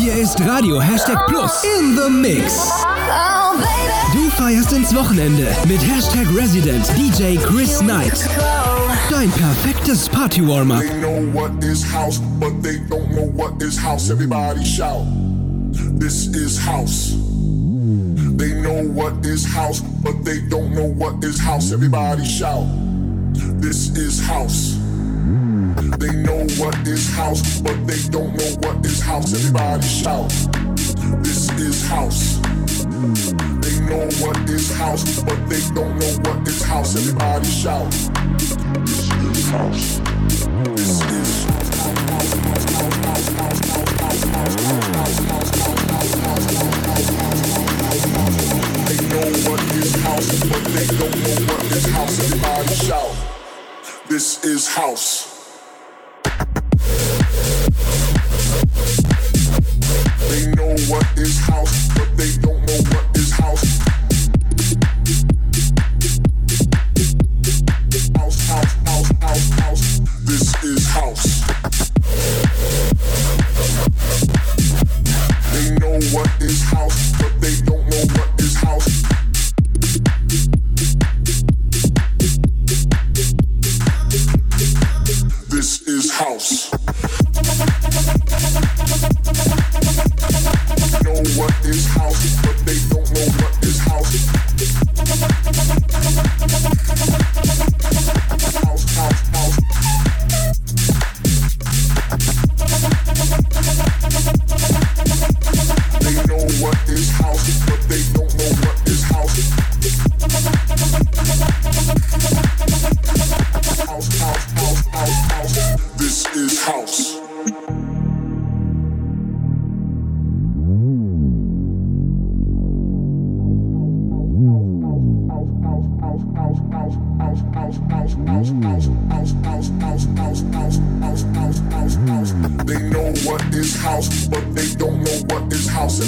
Hier ist Radio Hashtag Plus in the Mix. Du feierst ins Wochenende mit Hashtag Resident DJ Chris Night. Dein perfektes Party-Warm-Up. They know what is house, but they don't know what is house. Everybody shout. This is house. They know what is house, but they don't know what is house. Everybody shout. This is house. They know what is house, but they don't know what is house. Everybody shout. This is house. They know what is house, but they don't know what is house. Everybody shout. This is house. This is They know what is house, but they don't know what is house. Everybody shout. This is house. Is house, but they don't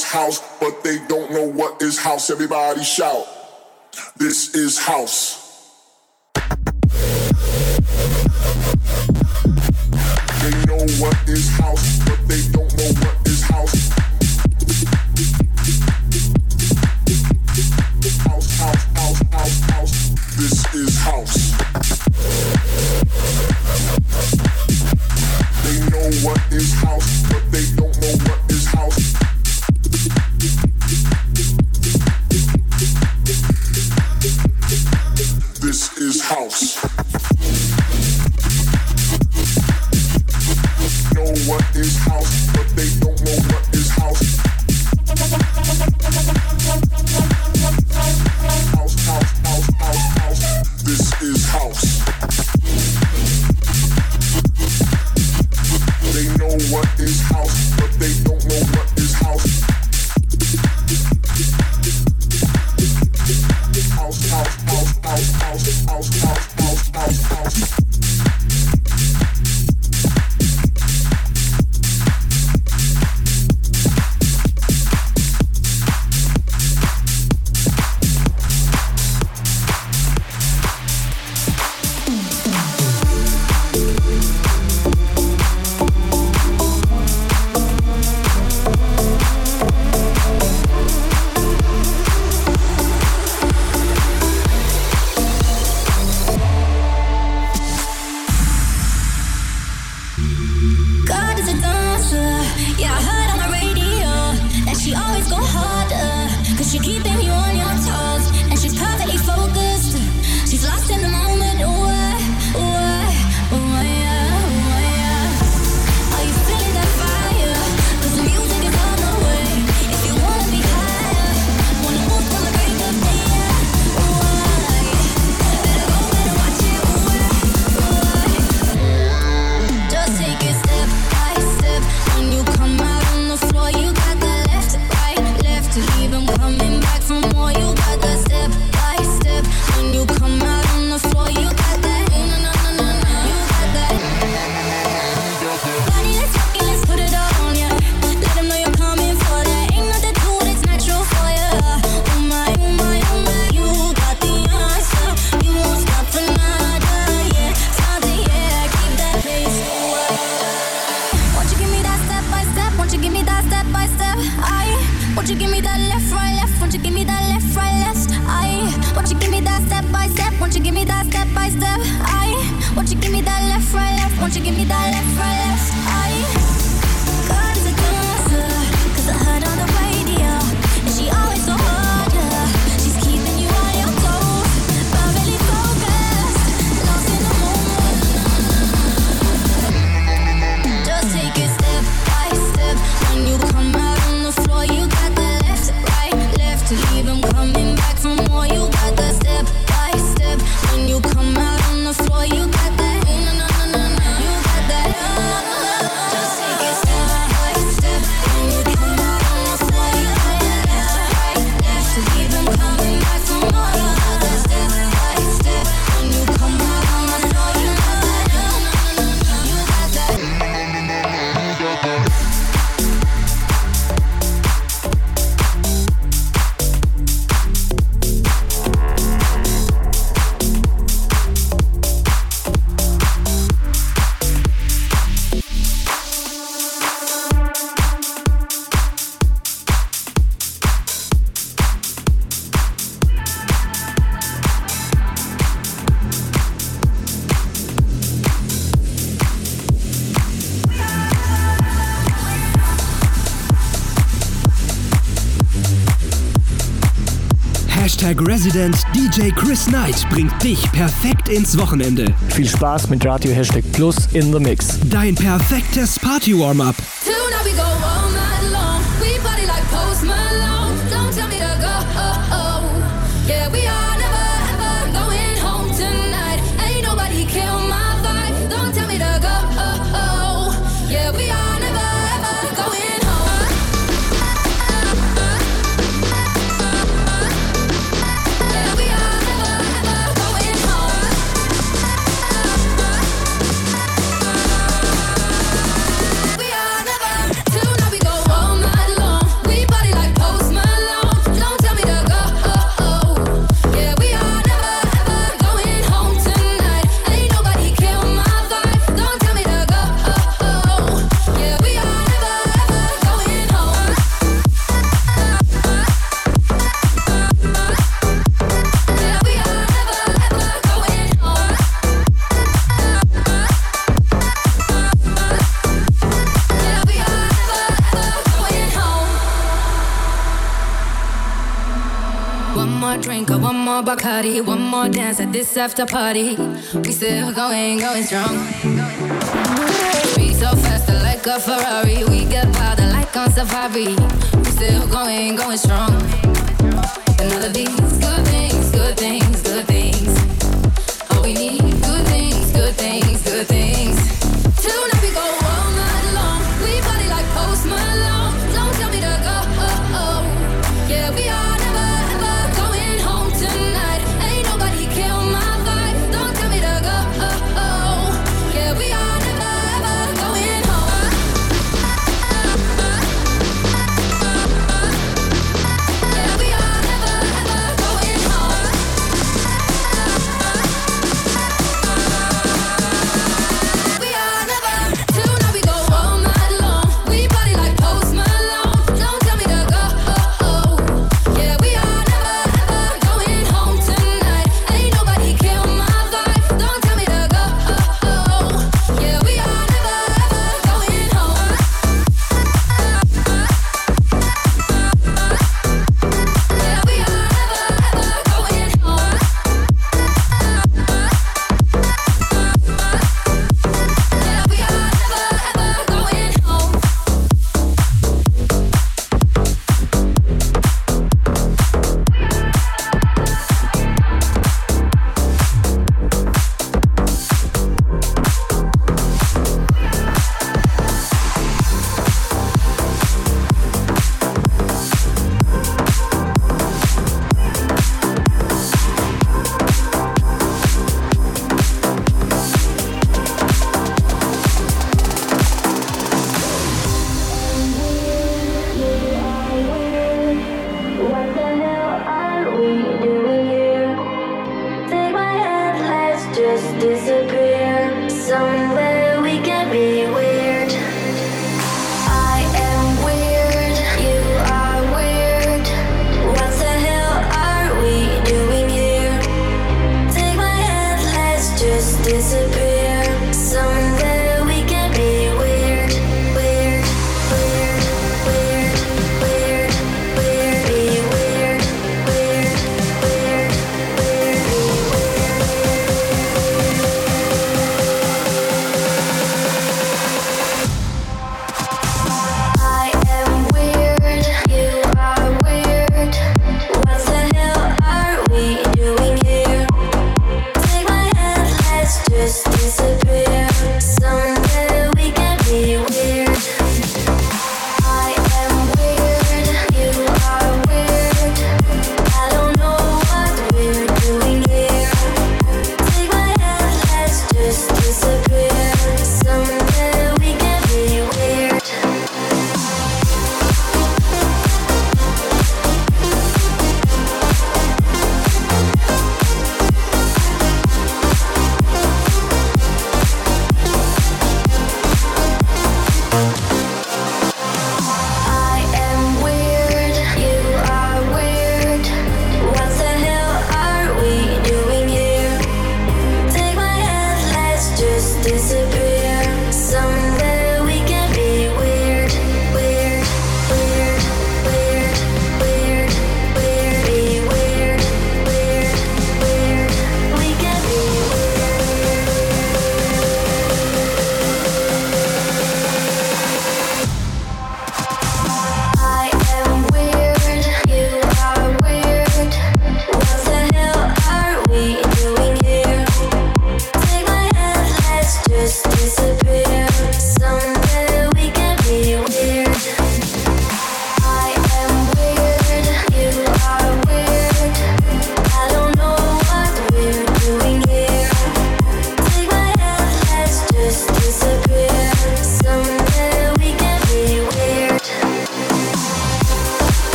Is house, but they don't know what is house. Everybody shout. This is house. Resident DJ Chris Knight bringt dich perfekt ins Wochenende. Viel Spaß mit Radio Hashtag Plus in the Mix. Dein perfektes Party-Warm-Up. Bacardi. One more dance at this after party. We still going, going strong. We so faster like a Ferrari. We get powder like on safari. We still going, going strong. Another these good things, good things, good things. All we need,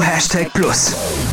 Hashtag Plus.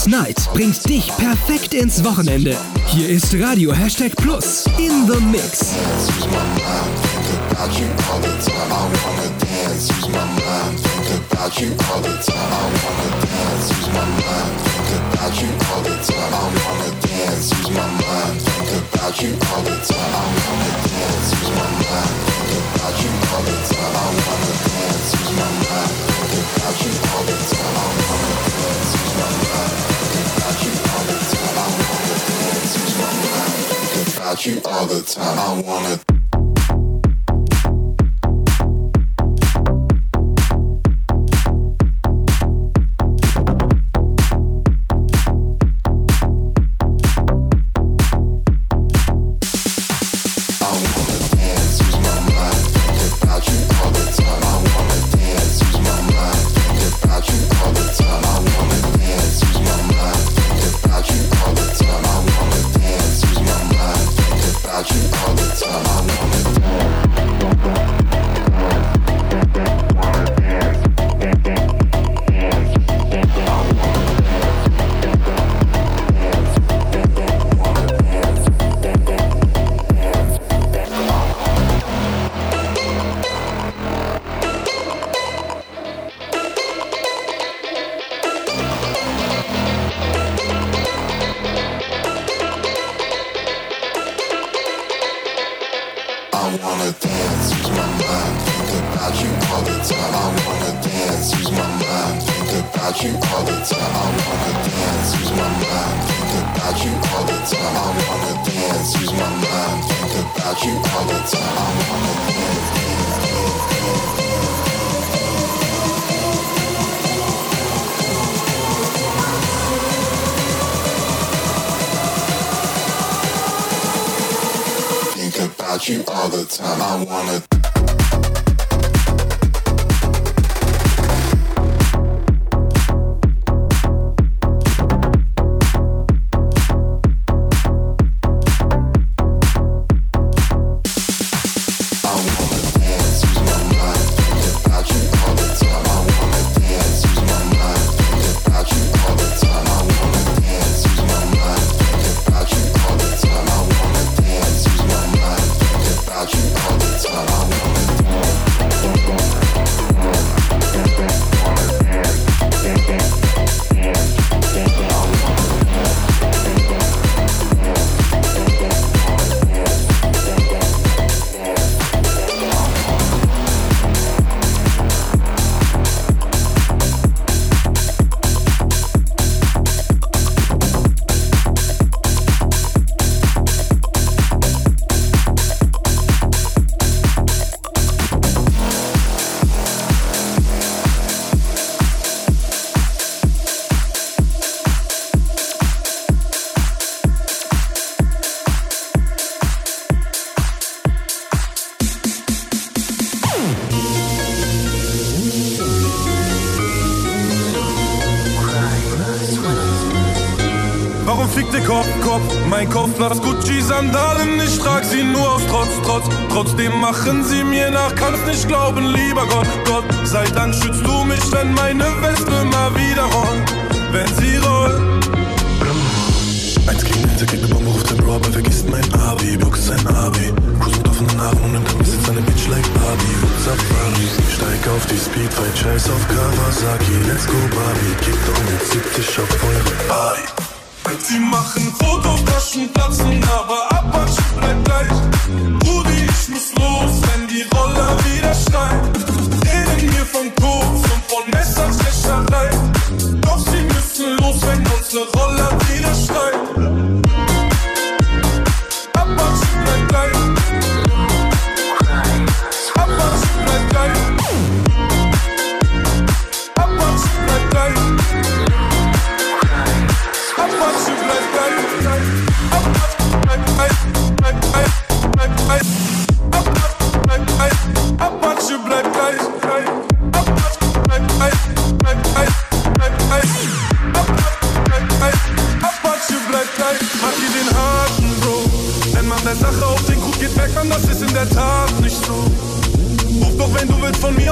Dance Night bringt dich perfekt ins Wochenende. Hier ist Radio Hashtag Plus in the Mix. About you you all the time. I wanna.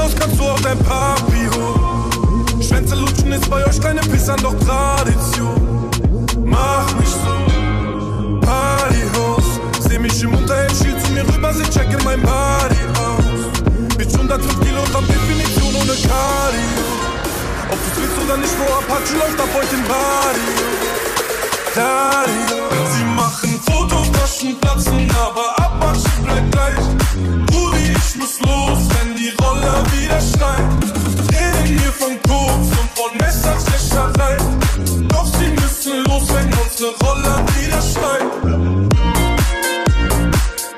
Haus kannst du auf dein Papi holen. Schwänze lutschen ist bei euch keine Pissern doch Tradition. Mach mich so, Partyhaus. Seh mich im Unterhemd, schiel zu mir rüber, sie checken mein Body aus. Bitch, 105 Kilogramm Definition ohne Cardio. Ob du willst oder nicht, Bro, Apache läuft auf euch im Barrio. Dario. Sie machen Fotos, Taschen platzen, aber Apache bleibt gleich ich muss los, wenn die Rolle wieder schneit. Reden hier von Koks und von Messerstecherei. Doch sie müssen los, wenn unsere Rolle wieder schneit.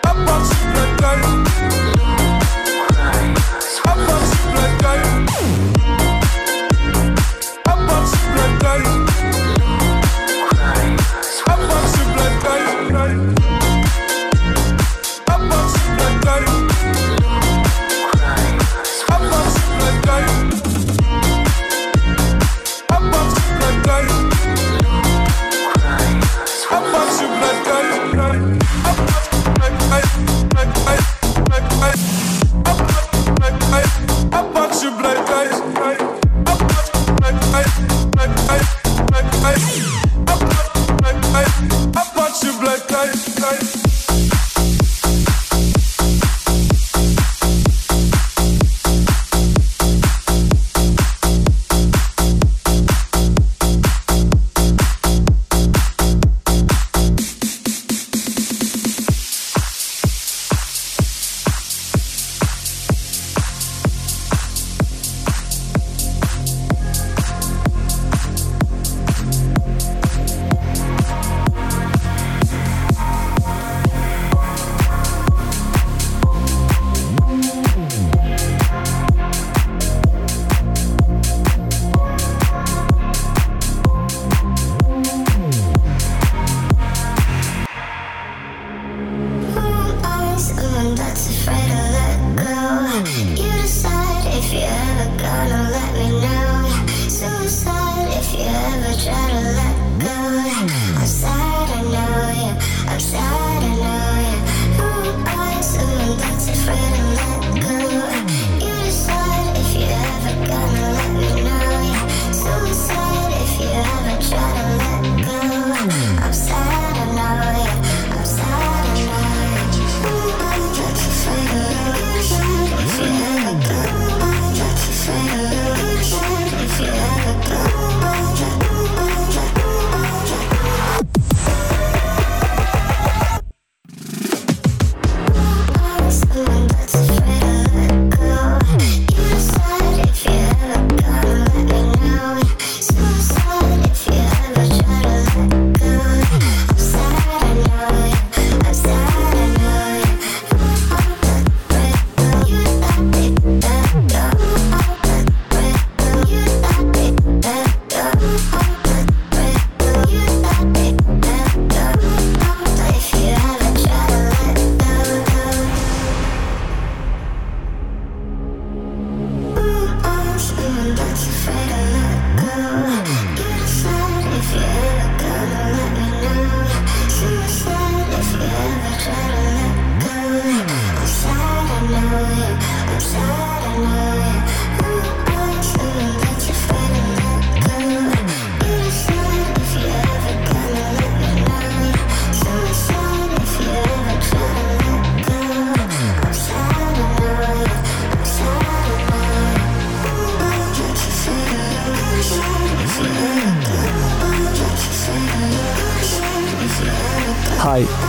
Aber sie bleibt gleich.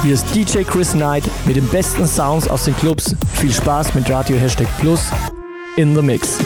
Hier ist DJ Chris Knight mit den besten Sounds aus den Clubs. Viel Spaß mit Radio Hashtag Plus in the Mix.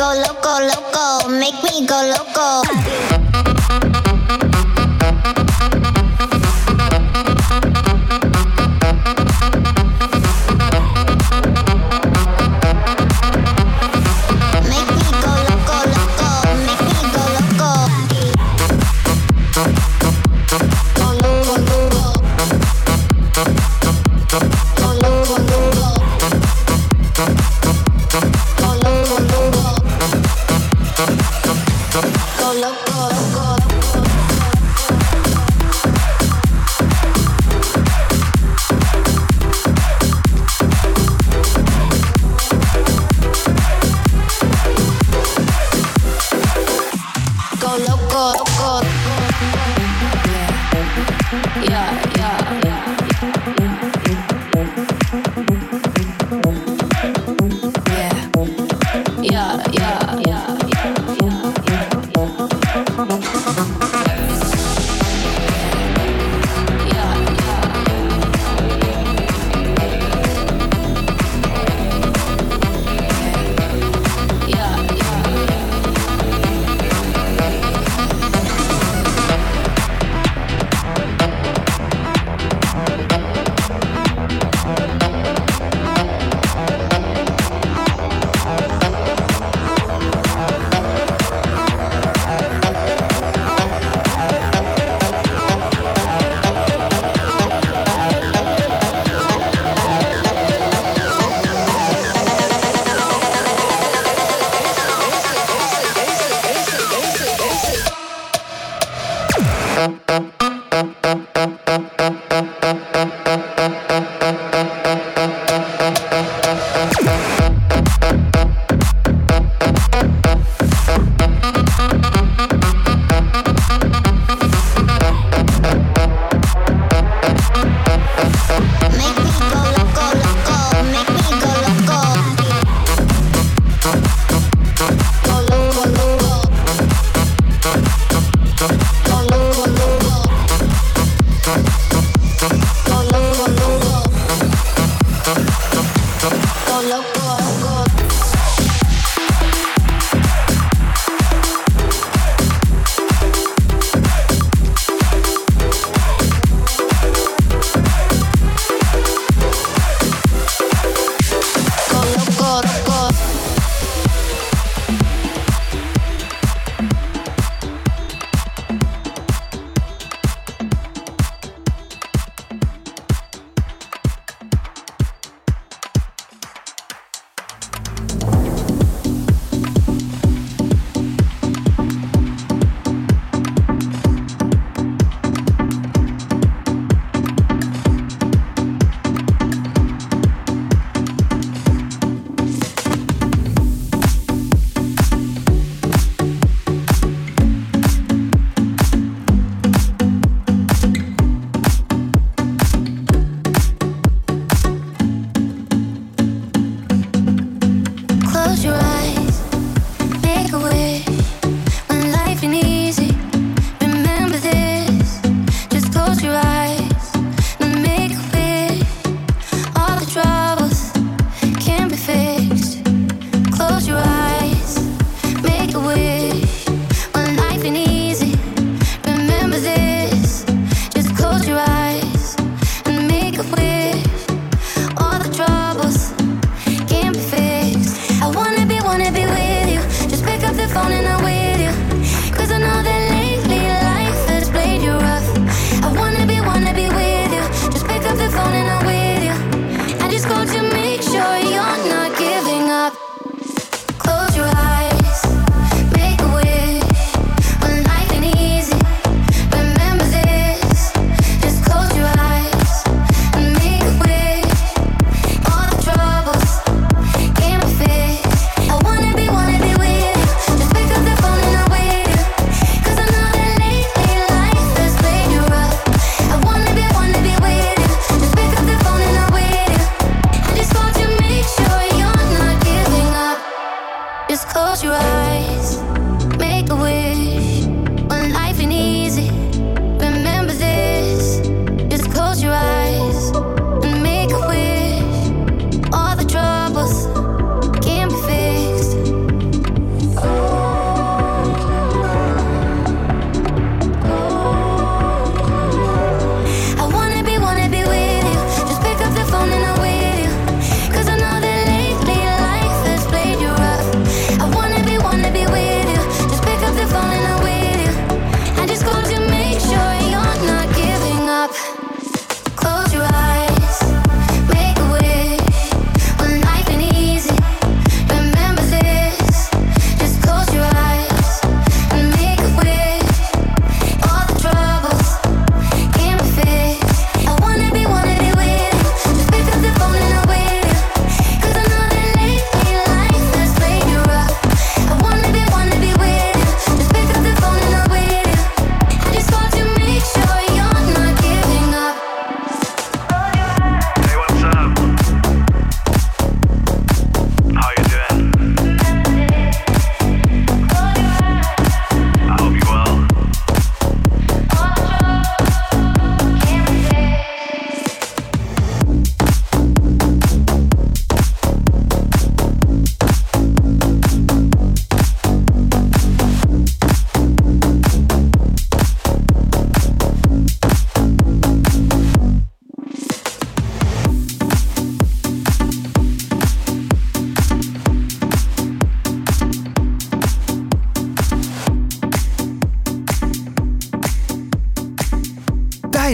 go loco, loco, make me go loco.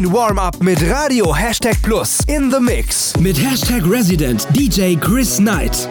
Warm-up mit Radio Hashtag Plus in the Mix. Mit Hashtag Resident DJ Chris Knight.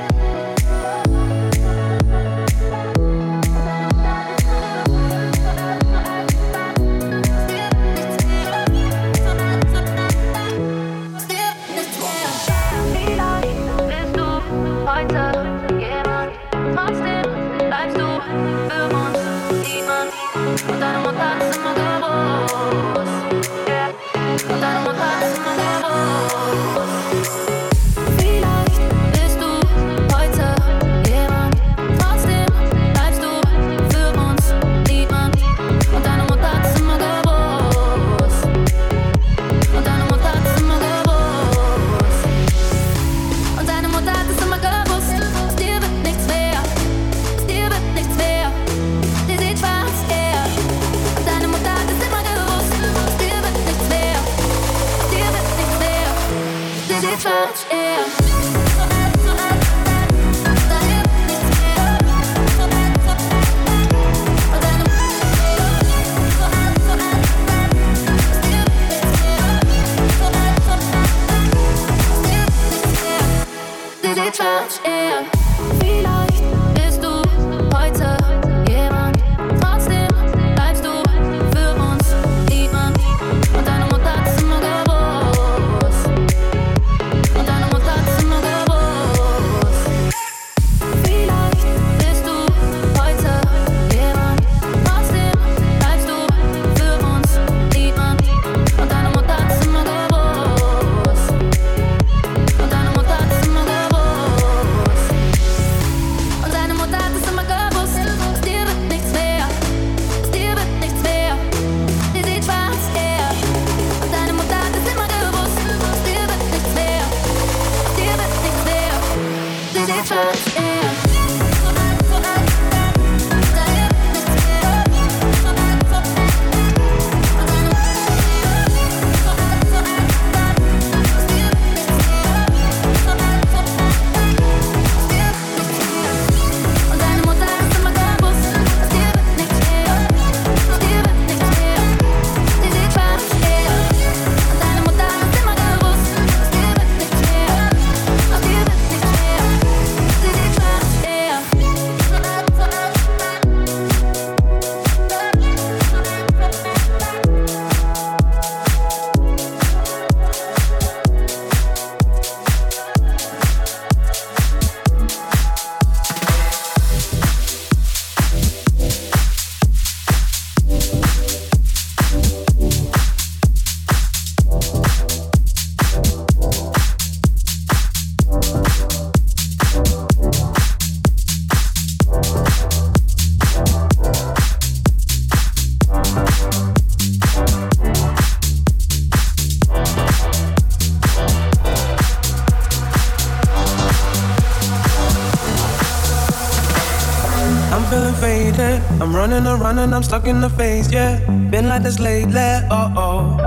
Around and I'm stuck in the phase, yeah. Been like this lately, oh oh.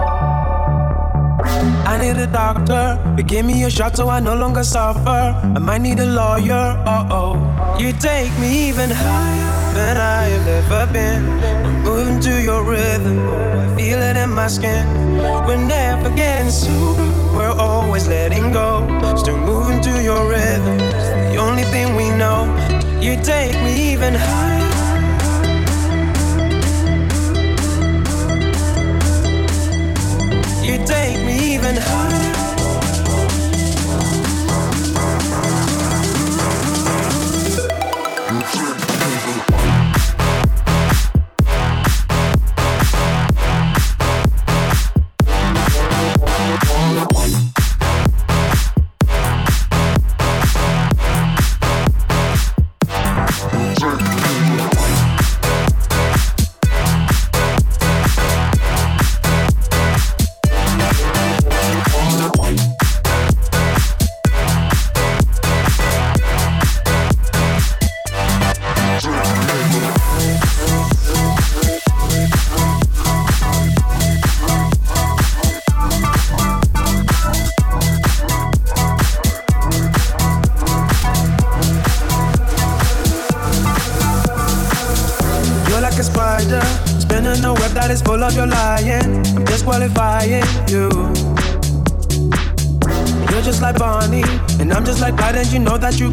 I need a doctor to give me a shot so I no longer suffer. I might need a lawyer, oh oh. You take me even higher than I have ever been. I'm moving to your rhythm, I feel it in my skin. We're never getting sober, we're always letting go. Still moving to your rhythm, it's the only thing we know. You take me even higher. Me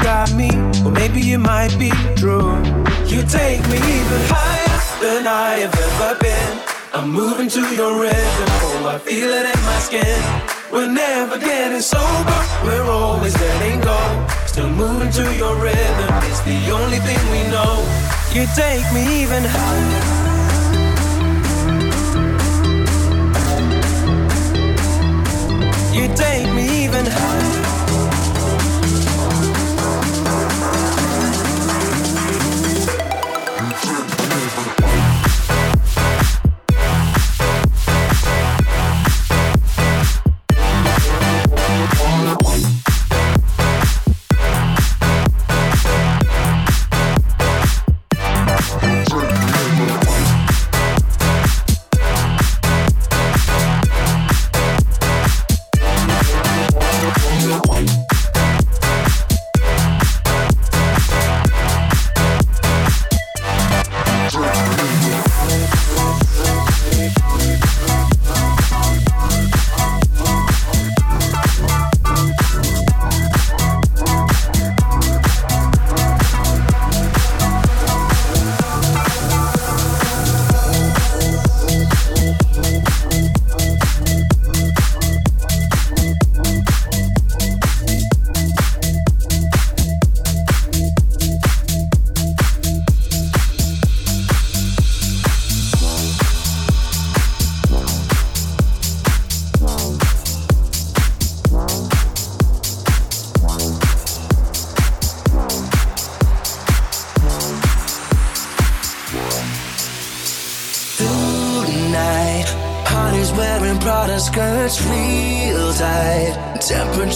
got me. Or maybe it might be true. You take me even higher than I have ever been. I'm moving to your rhythm, oh, I feel it in my skin. We're never getting sober, we're always letting go. Still moving to your rhythm, it's the only thing we know. You take me even higher. You take me even higher.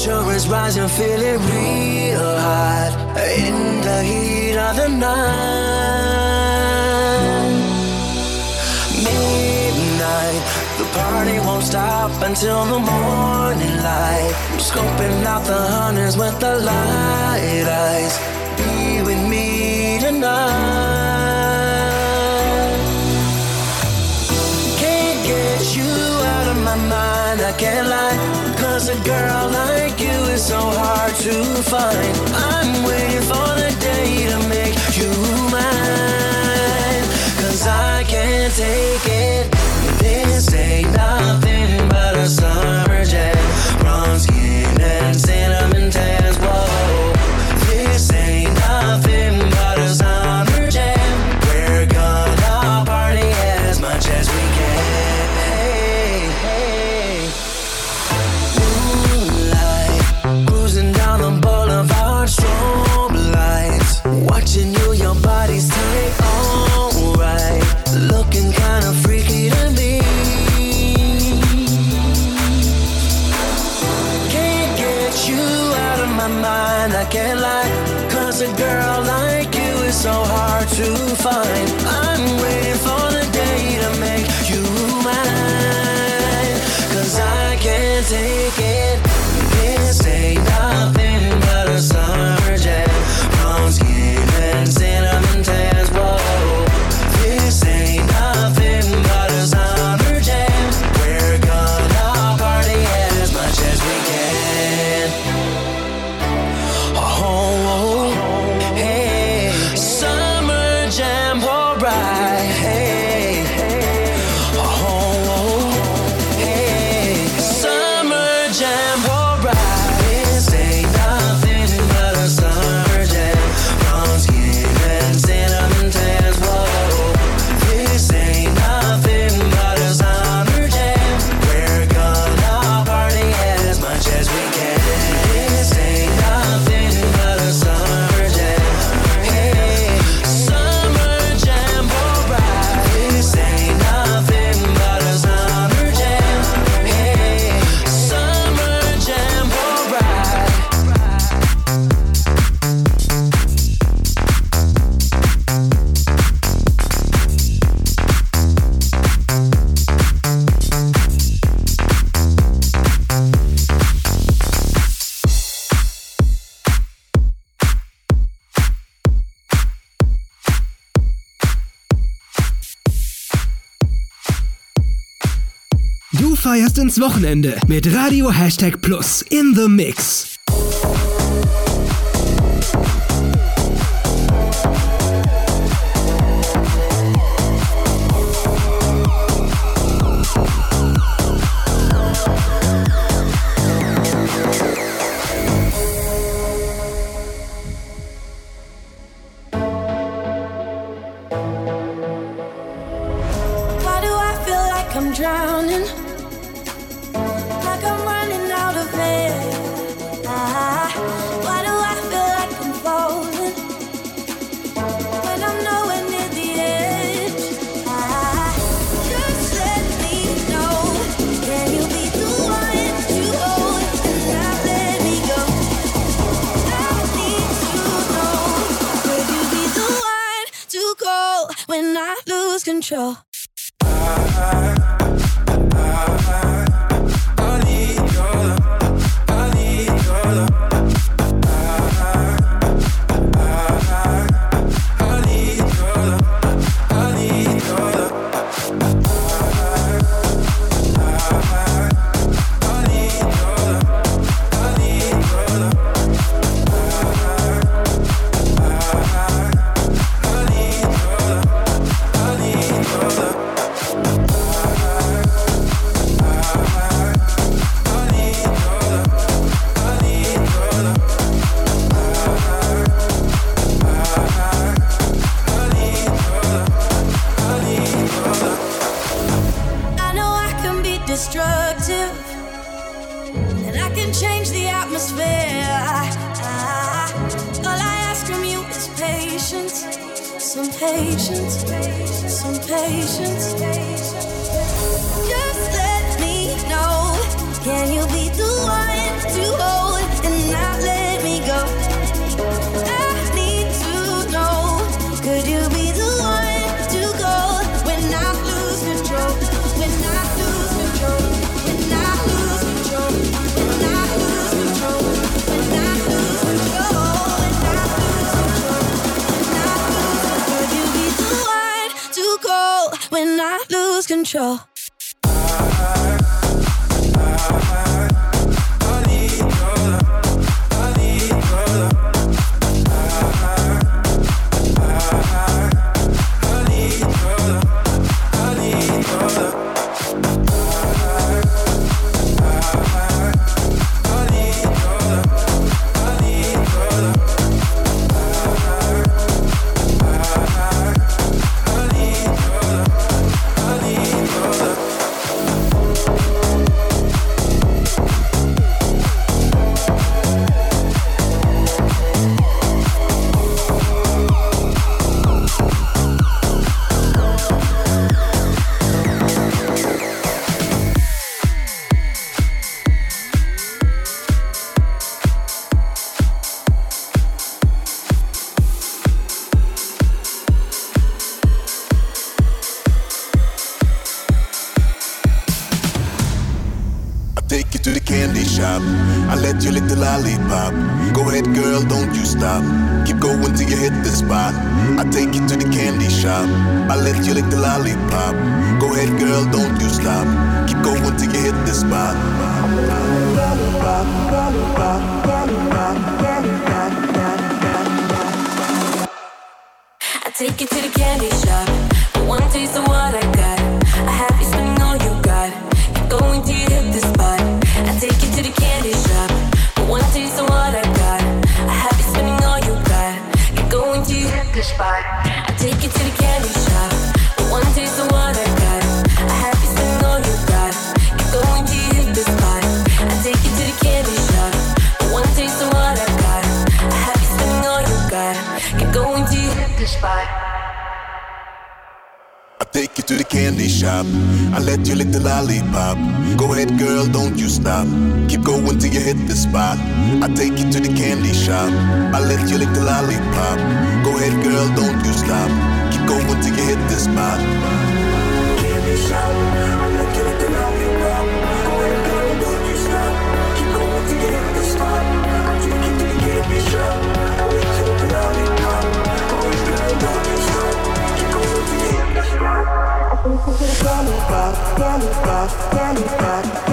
Temperature is rising, feeling real hot. In the heat of the night. Midnight, the party won't stop until the morning light. I'm scoping out the hunters with the light eyes. Be with me tonight. Can't get you out of my mind, I can't lie. Cause a girl like so hard to find. I'm waiting for the day to make you mine. Cause I can't take it. This ain't nothing but a summer ins Wochenende mit Radio Hashtag Plus in the Mix. now you've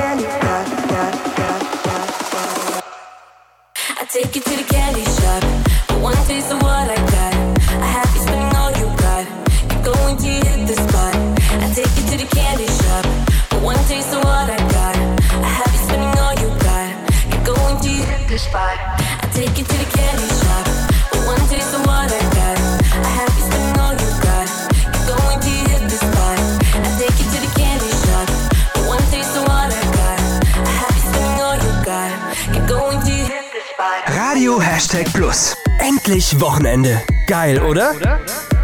Wochenende. Geil, oder? oder? oder?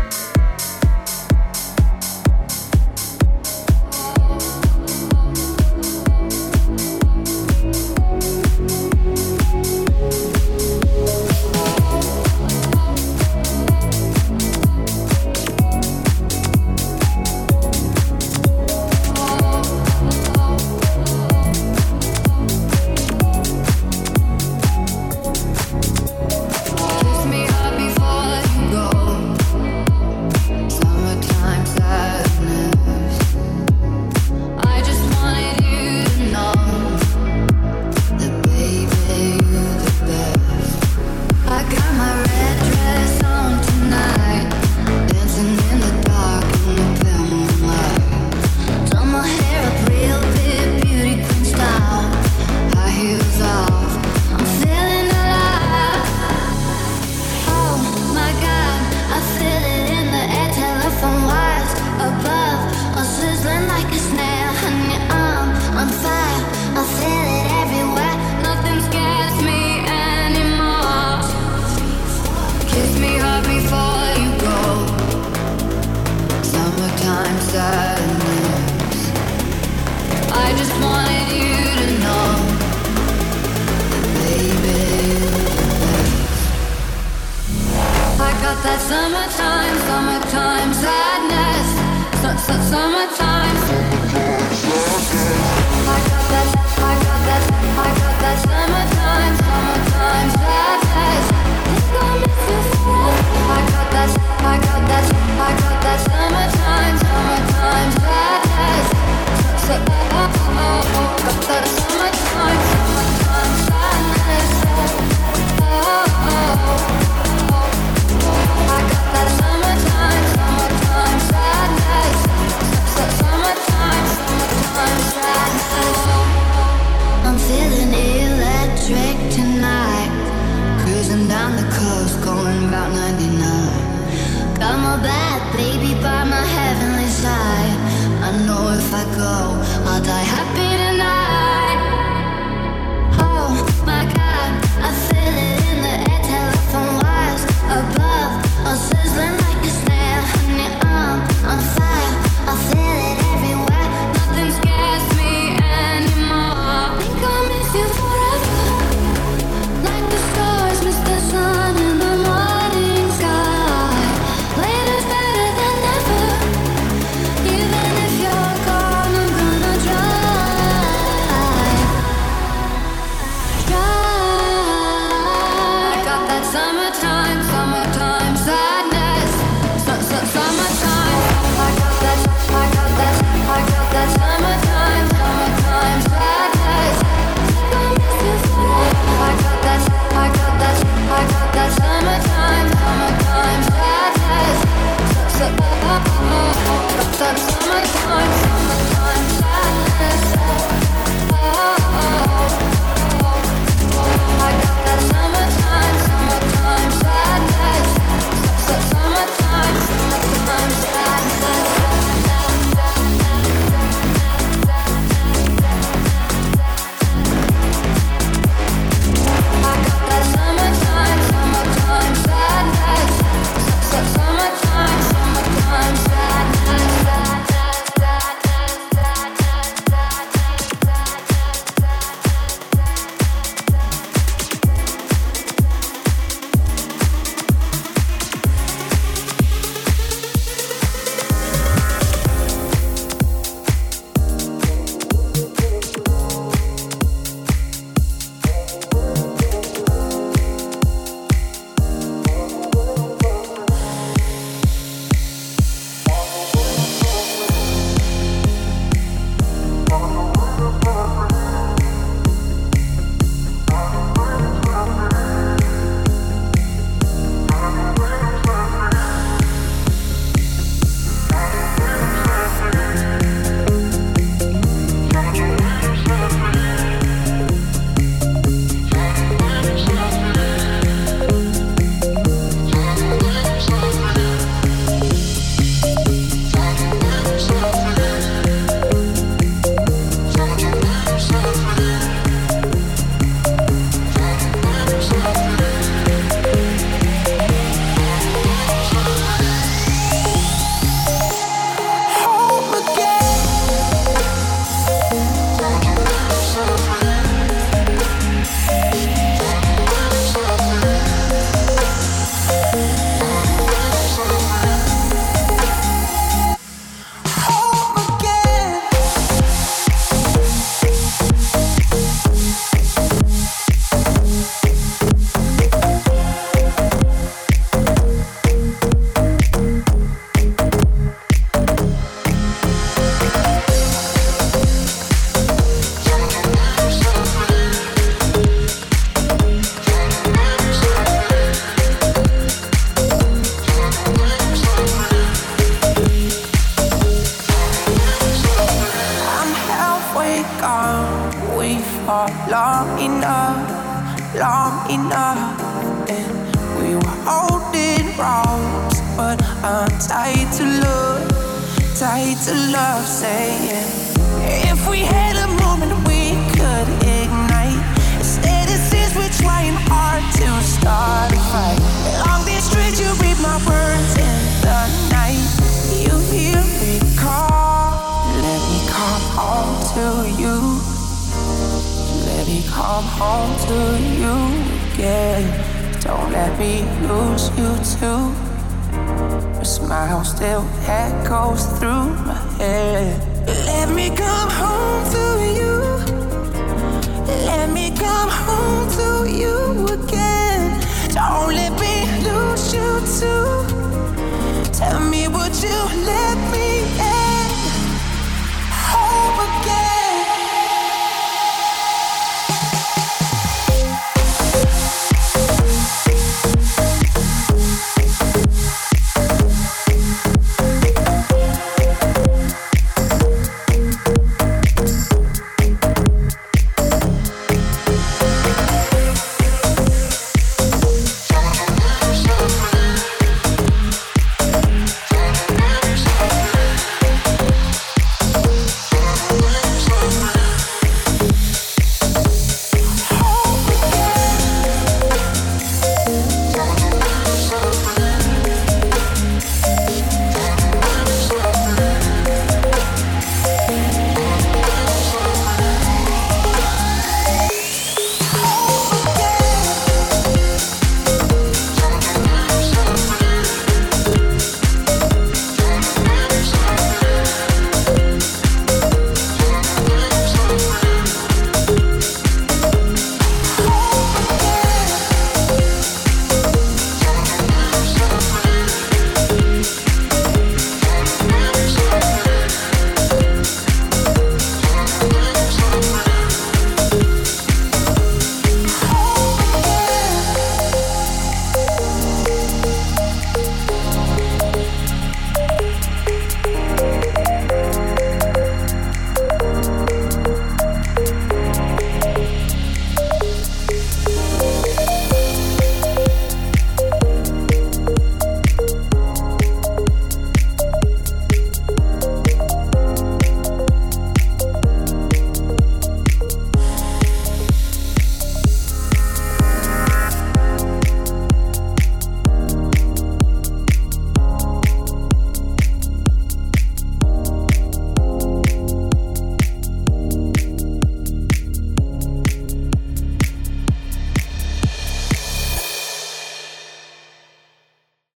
That summertime, summertime sadness. S summertime sadness. I got that, I got that, I got that summertime, summertime sadness. I got that, I got